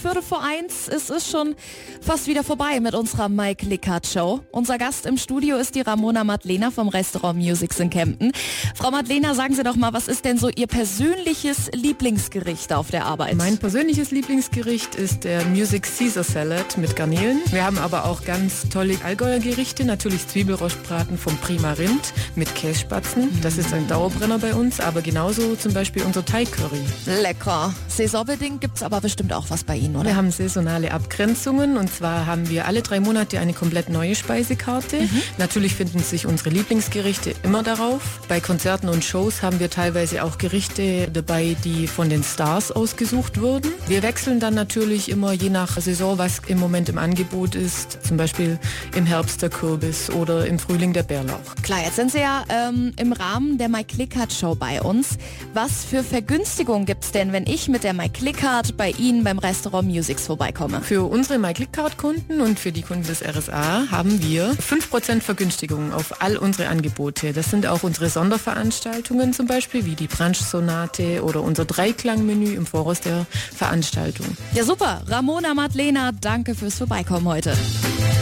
Viertel vor eins. Es ist schon fast wieder vorbei mit unserer Mike Lickhardt Show. Unser Gast im Studio ist die Ramona Madlena vom Restaurant Musics in Kempten. Frau Madlena, sagen Sie doch mal, was ist denn so Ihr persönliches Lieblingsgericht auf der Arbeit? Mein persönliches Lieblingsgericht ist der Music Caesar Salad mit Garnelen. Wir haben aber auch ganz tolle Allgäuer Gerichte, natürlich Zwiebelrostbraten vom Prima Rind mit Kässpatzen. Das ist ein Dauerbrenner bei uns, aber genauso zum Beispiel unser Thai Curry. Lecker. Saisonbedingt gibt es aber bestimmt auch was bei Ihnen, oder? Wir haben saisonale Abgrenzungen und zwar haben wir alle drei Monate eine komplett neue Speisekarte. Mhm. Natürlich finden sich unsere Lieblingsgerichte immer darauf. Bei Konzerten und Shows haben wir teilweise auch Gerichte dabei, die von den Stars ausgesucht wurden. Wir wechseln dann natürlich immer je nach Saison, was im Moment im Angebot ist. Zum Beispiel im Herbst der Kürbis oder im Frühling der Bärlauch. Klar, jetzt sind Sie ja ähm, im Rahmen der My Clickart Show bei uns. Was für Vergünstigungen gibt es denn, wenn ich mit der My Clickart bei Ihnen beim Restaurant Musics vorbeikomme? Für unsere My Clickart Kunden und für die Kunden des RSA haben wir 5% Vergünstigung auf all unsere Angebote. Das sind auch unsere Sonderveranstaltungen zum Beispiel, wie die Brunch-Sonate oder unser Dreiklangmenü im Voraus der Veranstaltung. Ja super, Ramona Madlena, danke fürs Vorbeikommen heute.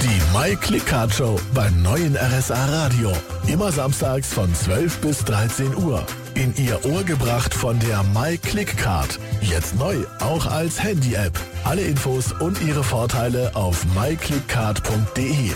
Die My Clickcard Show beim neuen RSA Radio. Immer samstags von 12 bis 13 Uhr. In Ihr Ohr gebracht von der My Clickcard. Jetzt neu, auch als Handy-App. Alle Infos und ihre Vorteile auf myclickcard.de.